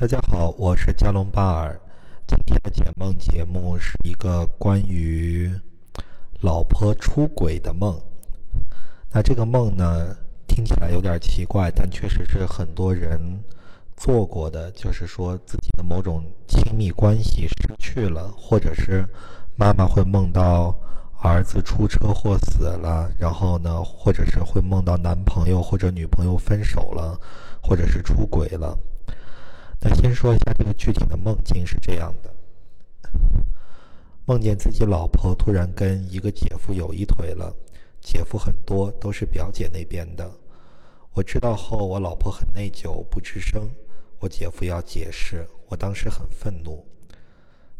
大家好，我是加隆巴尔。今天的解梦节目是一个关于老婆出轨的梦。那这个梦呢，听起来有点奇怪，但确实是很多人做过的。就是说自己的某种亲密关系失去了，或者是妈妈会梦到儿子出车祸死了，然后呢，或者是会梦到男朋友或者女朋友分手了，或者是出轨了。那先说一下这个具体的梦境是这样的：梦见自己老婆突然跟一个姐夫有一腿了，姐夫很多都是表姐那边的。我知道后，我老婆很内疚，不吱声。我姐夫要解释，我当时很愤怒。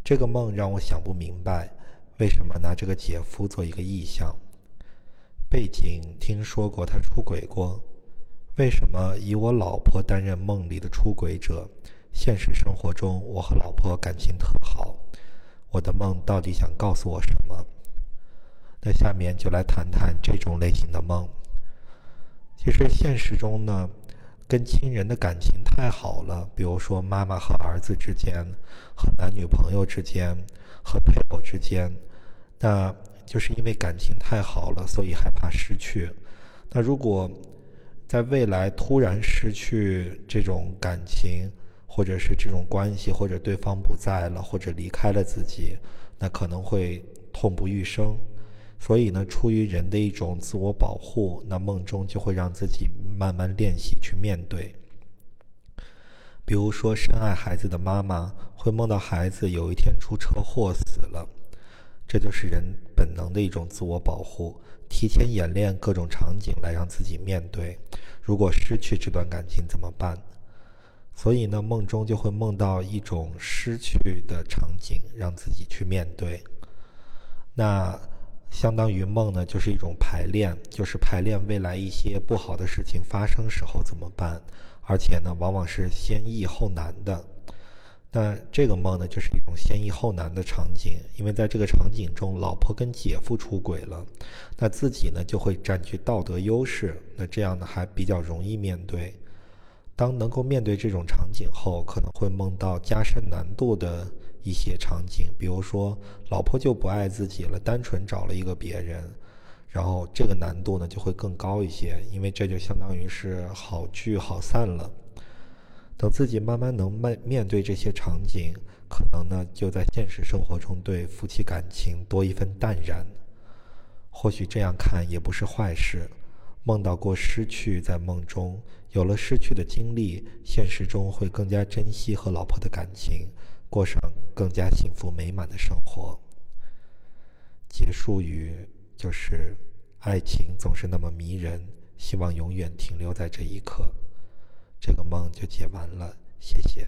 这个梦让我想不明白，为什么拿这个姐夫做一个意象？背景听说过他出轨过。为什么以我老婆担任梦里的出轨者？现实生活中，我和老婆感情特好。我的梦到底想告诉我什么？那下面就来谈谈这种类型的梦。其实现实中呢，跟亲人的感情太好了，比如说妈妈和儿子之间，和男女朋友之间，和配偶之间，那就是因为感情太好了，所以害怕失去。那如果在未来突然失去这种感情，或者是这种关系，或者对方不在了，或者离开了自己，那可能会痛不欲生。所以呢，出于人的一种自我保护，那梦中就会让自己慢慢练习去面对。比如说，深爱孩子的妈妈会梦到孩子有一天出车祸死了，这就是人本能的一种自我保护。提前演练各种场景来让自己面对，如果失去这段感情怎么办？所以呢，梦中就会梦到一种失去的场景，让自己去面对。那相当于梦呢，就是一种排练，就是排练未来一些不好的事情发生时候怎么办，而且呢，往往是先易后难的。那这个梦呢，就是一种先易后难的场景，因为在这个场景中，老婆跟姐夫出轨了，那自己呢就会占据道德优势，那这样呢还比较容易面对。当能够面对这种场景后，可能会梦到加深难度的一些场景，比如说老婆就不爱自己了，单纯找了一个别人，然后这个难度呢就会更高一些，因为这就相当于是好聚好散了。等自己慢慢能面面对这些场景，可能呢就在现实生活中对夫妻感情多一份淡然。或许这样看也不是坏事。梦到过失去，在梦中有了失去的经历，现实中会更加珍惜和老婆的感情，过上更加幸福美满的生活。结束语就是：爱情总是那么迷人，希望永远停留在这一刻。这个梦就解完了，谢谢。